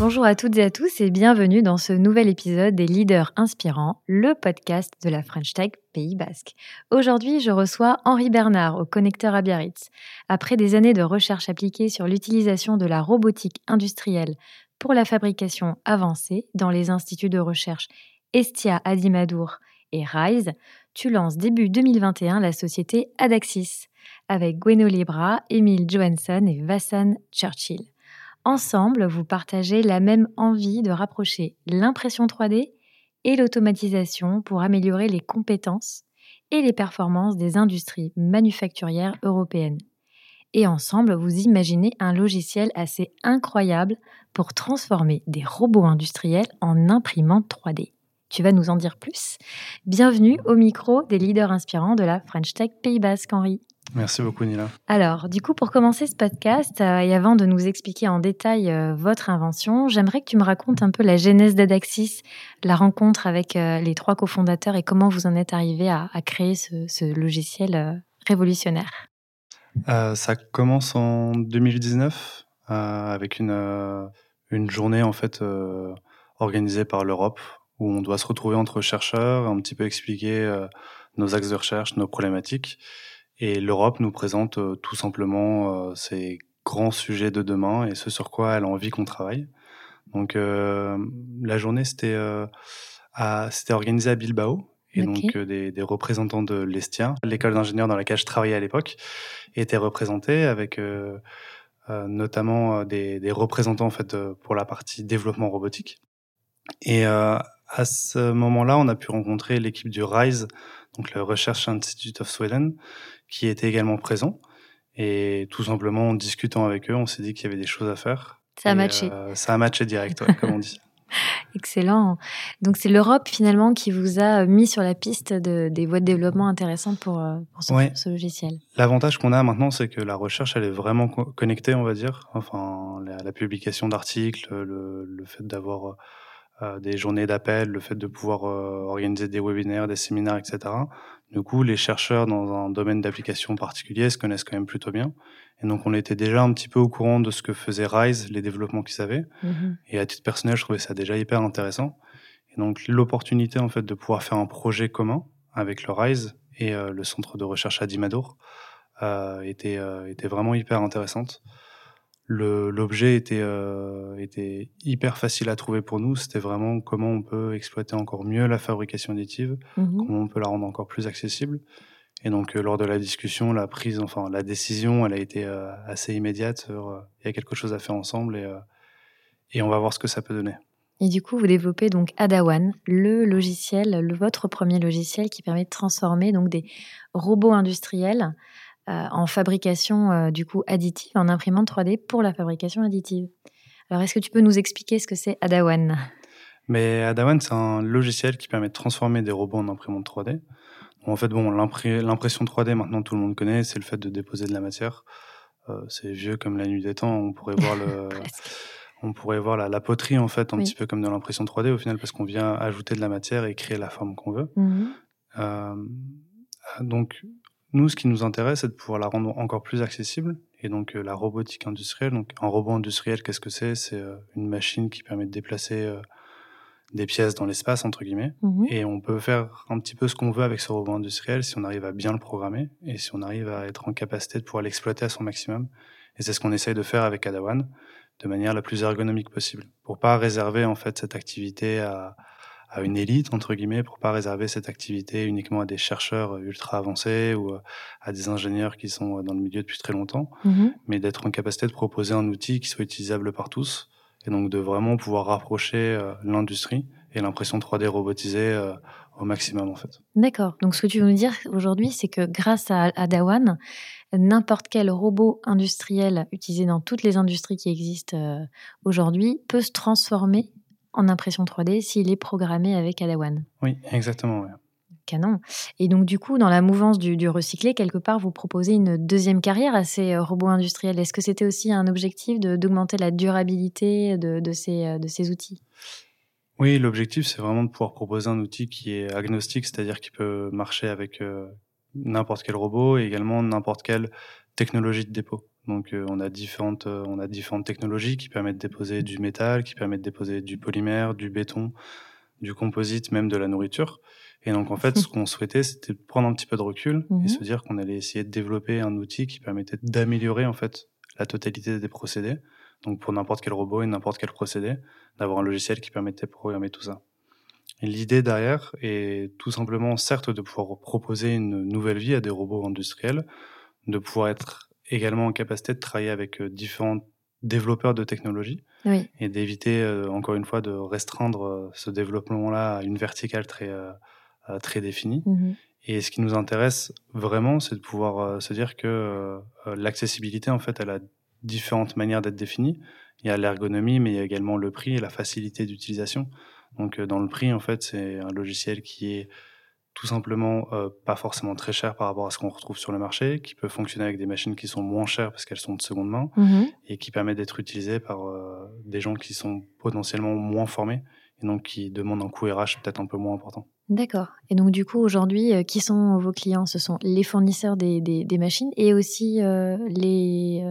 Bonjour à toutes et à tous et bienvenue dans ce nouvel épisode des Leaders Inspirants, le podcast de la French Tech Pays Basque. Aujourd'hui, je reçois Henri Bernard au connecteur à Biarritz. Après des années de recherche appliquée sur l'utilisation de la robotique industrielle pour la fabrication avancée dans les instituts de recherche Estia Adimadour et RISE, tu lances début 2021 la société Adaxis avec Gweno Libra, Emile Johansson et Vassan Churchill. Ensemble, vous partagez la même envie de rapprocher l'impression 3D et l'automatisation pour améliorer les compétences et les performances des industries manufacturières européennes. Et ensemble, vous imaginez un logiciel assez incroyable pour transformer des robots industriels en imprimantes 3D. Tu vas nous en dire plus? Bienvenue au micro des leaders inspirants de la French Tech Pays Basque, Henri. Merci beaucoup, Nila. Alors, du coup, pour commencer ce podcast, euh, et avant de nous expliquer en détail euh, votre invention, j'aimerais que tu me racontes un peu la genèse d'Adaxis, la rencontre avec euh, les trois cofondateurs et comment vous en êtes arrivé à, créer ce, logiciel révolutionnaire. ça commence en 2019 avec une, une journée en fait organisée par l'Europe où on doit se retrouver entre chercheurs, un petit peu expliquer euh, nos axes de recherche, nos problématiques. Et l'Europe nous présente euh, tout simplement euh, ces grands sujets de demain et ce sur quoi elle a envie qu'on travaille. Donc la journée, c'était c'était organisé à Bilbao. Et donc des, des, représentants de l'Estia, l'école d'ingénieurs dans laquelle je travaillais à l'époque, étaient représentés avec notamment des, des, représentants en fait pour la partie développement robotique. Et à ce moment-là, on a pu rencontrer l'équipe du RISE, donc le Research Institute of Sweden, qui était également présent. Et tout simplement, en discutant avec eux, on s'est dit qu'il y avait des choses à faire. Ça a matché. Euh, ça a matché direct, comme on dit. Excellent. Donc c'est l'Europe finalement qui vous a mis sur la piste de, des voies de développement intéressantes pour, euh, pour ce, logiciel. L'avantage qu'on a maintenant, c'est que la recherche, elle est vraiment connectée, on va dire. Enfin, la, publication d'articles, le, le, fait d'avoir des journées d'appel, le fait de pouvoir euh, organiser des webinaires, des séminaires, etc. Du coup, les chercheurs dans un domaine d'application particulier se connaissent quand même plutôt bien. Et donc, on était déjà un petit peu au courant de ce que faisait Rise, les développements qu'ils avaient. Mm-hmm. Et à titre personnel, je trouvais ça déjà hyper intéressant. Et donc, l'opportunité, en fait, de pouvoir faire un projet commun avec le Rise et euh, le centre de recherche à Dimadour euh, était, était vraiment hyper intéressante l'objet était, euh, était hyper facile à trouver pour nous. C'était vraiment comment on peut exploiter encore mieux la fabrication additive, mmh comment on peut la rendre encore plus accessible. Et donc, euh, lors de la discussion, la prise, enfin, la décision, elle a été euh, assez immédiate. Il y a quelque chose à faire ensemble et, et on va voir ce que ça peut donner. Et du coup, vous développez donc Adawan, le logiciel, le, votre premier logiciel qui permet de transformer donc des robots industriels euh, en fabrication euh, du coup additive, en imprimante 3D pour la fabrication additive. Alors, est-ce que tu peux nous expliquer ce que c'est Adawan? Mais Adawan, c'est un logiciel qui permet de transformer des robots en imprimante 3D. En fait, bon, l'impression 3D, maintenant tout le monde connaît, c'est le fait de déposer de la matière. Euh, c'est vieux comme la nuit des temps. On pourrait voir le, on pourrait voir la, poterie en fait, un petit peu comme dans l'impression 3D au final, parce qu'on vient ajouter de la matière et créer la forme qu'on veut. Mmh donc, nous, ce qui nous intéresse, c'est de pouvoir la rendre encore plus accessible. Et donc, euh, la robotique industrielle. Donc, un robot industriel, qu'est-ce que c'est? C'est euh, une machine qui permet de déplacer euh, des pièces dans l'espace, entre guillemets. Mhm. Et on peut faire un petit peu ce qu'on veut avec ce robot industriel si on arrive à bien le programmer et si on arrive à être en capacité de pouvoir l'exploiter à son maximum. Et c'est ce qu'on essaye de faire avec Adawan de manière la plus ergonomique possible pour pas réserver en fait cette activité à, à une élite entre guillemets pour pas réserver cette activité uniquement à des chercheurs ultra avancés ou à des ingénieurs qui sont dans le milieu depuis très longtemps, mmh mais d'être en capacité de proposer un outil qui soit utilisable par tous et donc de vraiment pouvoir rapprocher l'industrie et l'impression 3D robotisée au maximum en fait. D'accord. Donc ce que tu veux nous dire aujourd'hui, c'est que grâce à, à Dawan, n'importe quel robot industriel utilisé dans toutes les industries qui existent euh, aujourd'hui peut se transformer en impression 3D s'il est programmé avec Adawan. Oui, exactement. Canon. Et donc, du coup, dans la mouvance du, recyclé, quelque part, vous proposez une deuxième carrière à ces euh, robots industriels. Est-ce que c'était aussi un objectif d'augmenter la durabilité de, ces, euh, de ces outils? Oui, l'objectif, c'est vraiment de pouvoir proposer un outil qui est agnostique, c'est-à-dire qui peut marcher avec n'importe quel robot et également n'importe quelle technologie de dépôt. Donc euh, on a différentes euh, on a différentes technologies qui permettent de déposer du métal, qui permettent de déposer du polymère, du béton, du composite, même de la nourriture. Et donc en fait, ce qu'on souhaitait, c'était prendre un petit peu de recul et mhm. se dire qu'on allait essayer de développer un outil qui permettait d'améliorer en fait la totalité des procédés. Donc pour n'importe quel robot et n'importe quel procédé, d'avoir un logiciel qui permettait de programmer tout ça. L'idée derrière est tout simplement, certes, de pouvoir proposer une nouvelle vie à des robots industriels, de pouvoir être également en capacité de travailler avec euh, différents développeurs de technologies et d'éviter, euh, encore une fois, de restreindre euh, ce développement-là à une verticale très, très définie. Mmh et ce qui nous intéresse vraiment, c'est de pouvoir se dire que l'accessibilité, en fait, elle a différentes manières d'être définie. Il y a l'ergonomie, mais il y a également le prix et la facilité d'utilisation. Donc euh, dans le prix, en fait, c'est un logiciel qui est tout simplement euh, pas forcément très cher par rapport à ce qu'on retrouve sur le marché, qui peut fonctionner avec des machines qui sont moins chères parce qu'elles sont de seconde main mmh et qui permet d'être utilisé par euh, des gens qui sont potentiellement moins formés et donc qui demandent un coût RH peut-être un peu moins important. D'accord. Et donc du coup aujourd'hui, qui sont vos clients? Ce sont les fournisseurs des, des, machines et aussi les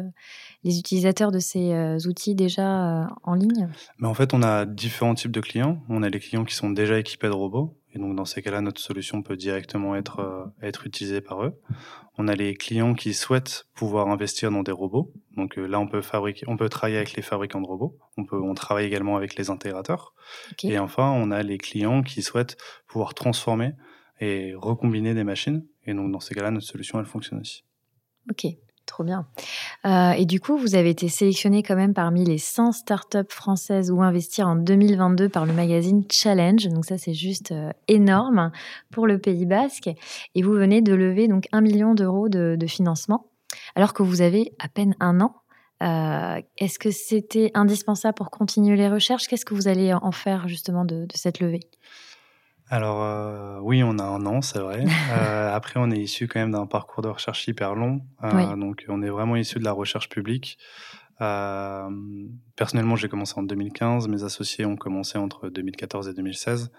les utilisateurs de ces euh, outils déjà euh, en ligne? Mais En fait, on a différents types de clients. On a les clients qui sont déjà équipés de robots. Et donc, dans ces cas-là, notre solution peut directement être, euh, être utilisée par eux. On a les clients qui souhaitent pouvoir investir dans des robots. Donc là, on peut, fabriquer, on peut travailler avec les fabricants de robots. On, peut, on travaille également avec les intégrateurs. Et enfin, on a les clients qui souhaitent pouvoir transformer et recombiner des machines. Et donc, dans ces cas-là, notre solution, elle fonctionne aussi. Ok. Trop bien. Euh, et du coup, vous avez été sélectionné quand même parmi les 100 startups françaises où investir en 2022 par le magazine Challenge. Donc ça, c'est juste euh, énorme pour le Pays Basque. Et vous venez de lever donc un million d'euros de, financement, alors que vous avez à peine un an. Euh, est-ce que c'était indispensable pour continuer les recherches? Qu'est-ce que vous allez en faire justement de cette levée? Alors euh, oui, on a un an, c'est vrai. Euh, après, on est issu quand même d'un parcours de recherche hyper long. Euh, donc, on est vraiment issu de la recherche publique. personnellement, j'ai commencé en 2015. Mes associés ont commencé entre 2014 et 2016.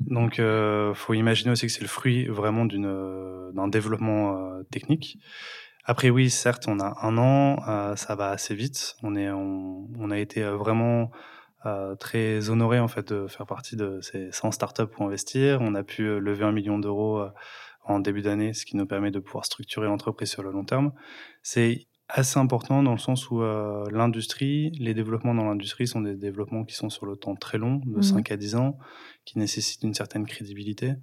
Donc, euh, faut imaginer aussi que c'est le fruit vraiment d'une d'un développement technique. Après, oui, certes, on a un an. ça va assez vite. On est, on, on a été vraiment euh, très honoré en fait de faire partie de ces 100 startups pour investir. On a pu euh, lever un million d'euros euh, en début d'année, ce qui nous permet de pouvoir structurer l'entreprise sur le long terme. C'est assez important dans le sens où l'industrie, les développements dans l'industrie sont des développements qui sont sur le temps très long, de 5 mmh à 10 ans, qui nécessitent une certaine crédibilité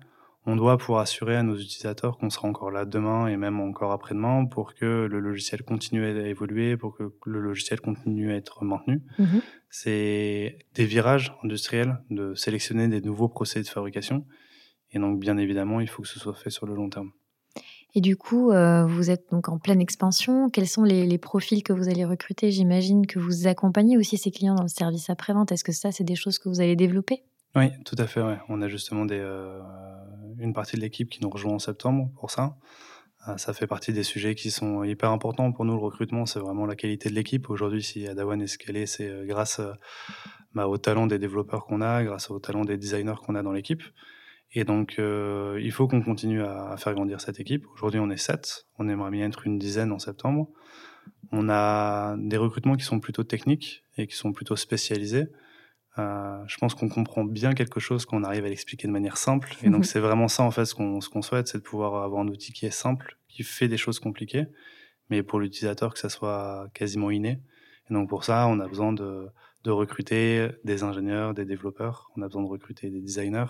on doit pouvoir assurer à nos utilisateurs qu'on sera encore là demain et même encore après-demain pour que le logiciel continue à évoluer, pour que le logiciel continue à être maintenu. Mhm. C'est des virages industriels de sélectionner des nouveaux procédés de fabrication. Et donc, bien évidemment, il faut que ce soit fait sur le long terme. Et du coup, euh, vous êtes donc en pleine expansion. Quels sont les, les profils que vous allez recruter? J'imagine que vous accompagnez aussi ces clients dans le service après-vente. Est-ce que ça, c'est des choses que vous allez développer? Oui, tout à fait. Ouais. On a justement des, euh, une partie de l'équipe qui nous rejoint en septembre pour ça. Euh, ça fait partie des sujets qui sont hyper importants pour nous. Le recrutement, c'est vraiment la qualité de l'équipe. Aujourd'hui, si Adawan est ce c'est euh, grâce bah, au talent des développeurs qu'on a, grâce au talent des designers qu'on a dans l'équipe. Et donc, il faut qu'on continue à, faire grandir cette équipe. Aujourd'hui, on est sept. On aimerait bien être une dizaine en septembre. On a des recrutements qui sont plutôt techniques et qui sont plutôt spécialisés. Euh, je pense qu'on comprend bien quelque chose qu'on arrive à l'expliquer de manière simple. Et donc, mhm. c'est vraiment ça, en fait, ce qu'on ce qu'on souhaite, c'est de pouvoir avoir un outil qui est simple, qui fait des choses compliquées, mais pour l'utilisateur, que ça soit quasiment inné. Et donc, pour ça, on a besoin de, de recruter des ingénieurs, des développeurs, on a besoin de recruter des designers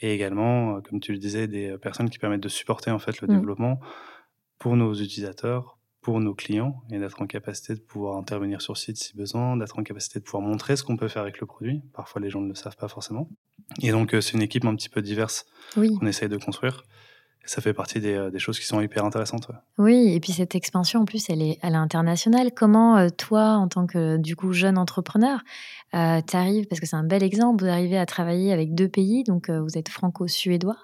et également, comme tu le disais, des personnes qui permettent de supporter en fait le mmh. développement pour nos utilisateurs, pour nos clients et d'être en capacité de pouvoir intervenir sur site si besoin, d'être en capacité de pouvoir montrer ce qu'on peut faire avec le produit. Parfois, les gens ne le savent pas forcément. Et donc, c'est une équipe un petit peu diverse qu'on essaye de construire ça fait partie des, euh, des, choses qui sont hyper intéressantes. Oui, et puis cette expansion, en plus, elle est, elle est internationale. Comment, euh, toi, en tant que du coup jeune entrepreneur, euh, tu arrives, parce que c'est un bel exemple, vous arrivez à travailler avec deux pays, donc vous êtes franco-suédois.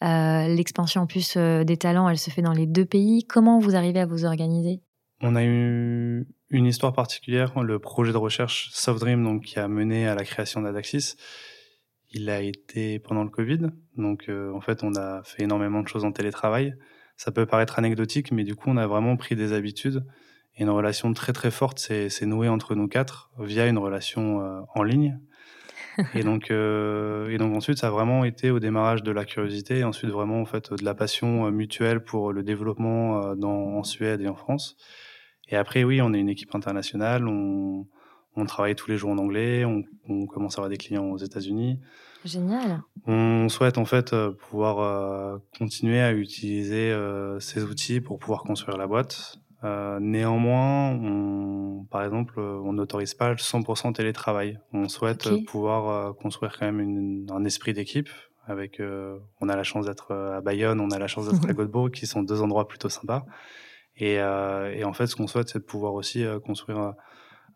L'expansion en plus des talents, elle se fait dans les deux pays. Comment vous arrivez à vous organiser? On a eu une histoire particulière, le projet de recherche SoftDream, donc, qui a mené à la création d'Adaxis il a été pendant le Covid. Donc, euh, en fait, on a fait énormément de choses en télétravail. Ça peut paraître anecdotique, mais du coup, on a vraiment pris des habitudes. Et une relation très, très forte s'est nouée entre nous quatre via une relation euh, en ligne. Et donc, euh, et donc ensuite, ça a vraiment été au démarrage de la curiosité, et ensuite vraiment en fait de la passion mutuelle pour le développement dans, en Suède et en France. Et après, oui, on est une équipe internationale. On, on travaille tous les jours en anglais, on, commence à avoir des clients aux États-Unis. Génial. On souhaite en fait euh, pouvoir euh, continuer à utiliser euh, ces outils pour pouvoir construire la boîte. Néanmoins, on, par exemple, on n'autorise pas le 100% télétravail. On souhaite pouvoir construire quand même un esprit d'équipe. Avec, on a la chance d'être à Bayonne, on a la chance d'être à Godbourg, qui sont deux endroits plutôt sympas. Et, et en fait, ce qu'on souhaite, c'est de pouvoir aussi construire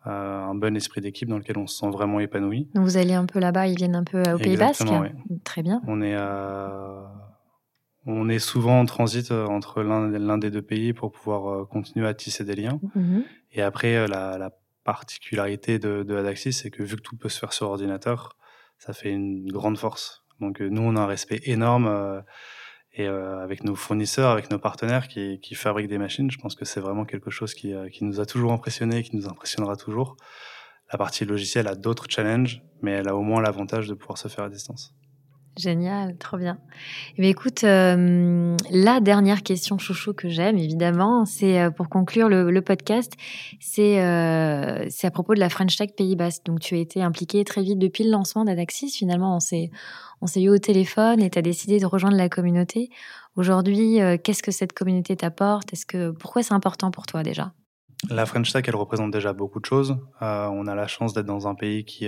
un bon esprit d'équipe dans lequel on se sent vraiment épanoui. Donc vous allez un peu là-bas, ils viennent un peu au Pays Basque Très bien. On est, on est souvent en transit euh, entre l'un des deux pays pour pouvoir euh, continuer à tisser des liens. Mhm. Et après, euh, la, particularité de, de Adaxis, c'est que vu que tout peut se faire sur ordinateur, ça fait une grande force. Donc nous, on a un respect énorme et euh, avec nos fournisseurs, avec nos partenaires qui, qui, fabriquent des machines, je pense que c'est vraiment quelque chose qui, euh, qui, nous a toujours impressionné et qui nous impressionnera toujours. La partie logicielle a d'autres challenges, mais elle a au moins l'avantage de pouvoir se faire à distance. Génial, trop bien. Eh écoute, euh, la dernière question chouchou que j'aime, évidemment, c'est euh, pour conclure le, podcast, c'est euh, à propos de la French Tech Pays Basque. Donc, tu as été impliqué très vite depuis le lancement d'Adaxis. Finalement, on s'est on s'est eu au téléphone et tu as décidé de rejoindre la communauté. Aujourd'hui, euh, qu'est-ce que cette communauté t'apporte? Est-ce que pourquoi c'est important pour toi déjà? La French Tech, elle représente déjà beaucoup de choses. on a la chance d'être dans un pays qui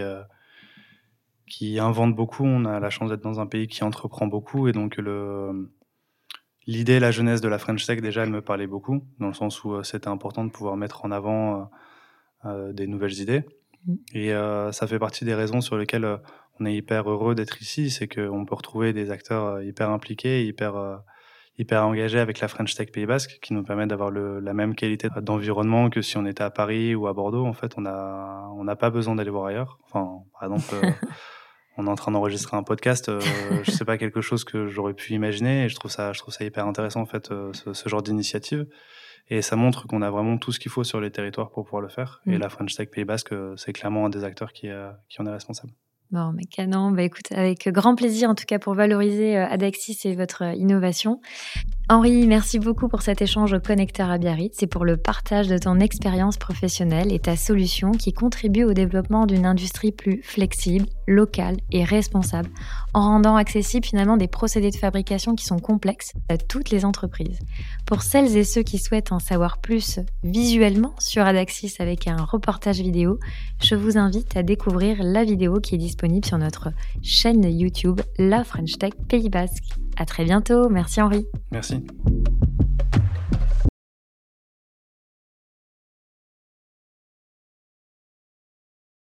qui invente beaucoup. On a la chance d'être dans un pays qui entreprend beaucoup. Et donc, le, l'idée, la jeunesse de la French Tech, déjà, elle me parlait beaucoup, dans le sens où euh, c'était important de pouvoir mettre en avant euh, euh, des nouvelles idées. Mm. Et ça fait partie des raisons sur lesquelles on est hyper heureux d'être ici. C'est qu'on peut retrouver des acteurs hyper impliqués, hyper hyper engagés avec la French Tech Pays Basque, qui nous permet d'avoir la même qualité d'environnement que si on était à Paris ou à Bordeaux. En fait, on n'a on n'a pas besoin d'aller voir ailleurs. Enfin, par exemple, on est en train d'enregistrer un podcast. Euh, je sais pas quelque chose que j'aurais pu imaginer et je trouve ça, je trouve ça hyper intéressant en fait euh, ce, genre d'initiative. Et ça montre qu'on a vraiment tout ce qu'il faut sur les territoires pour pouvoir le faire. Et mm. la French Tech Pays Basque, euh, c'est clairement un des acteurs qui, qui en est responsable. Bon, mais canon. Bah, écoute, avec grand plaisir, en tout cas, pour valoriser euh, Adaxis et votre euh, innovation. Henri, merci beaucoup pour cet échange au Connecteur à Biarritz et pour le partage de ton expérience professionnelle et ta solution qui contribue au développement d'une industrie plus flexible, locale et responsable, en rendant accessible finalement des procédés de fabrication qui sont complexes à toutes les entreprises. Pour celles et ceux qui souhaitent en savoir plus visuellement sur Adaxis avec un reportage vidéo, je vous invite à découvrir la vidéo qui est disponible sur notre chaîne YouTube La French Tech Pays Basque. À très bientôt. Merci Henri. Merci.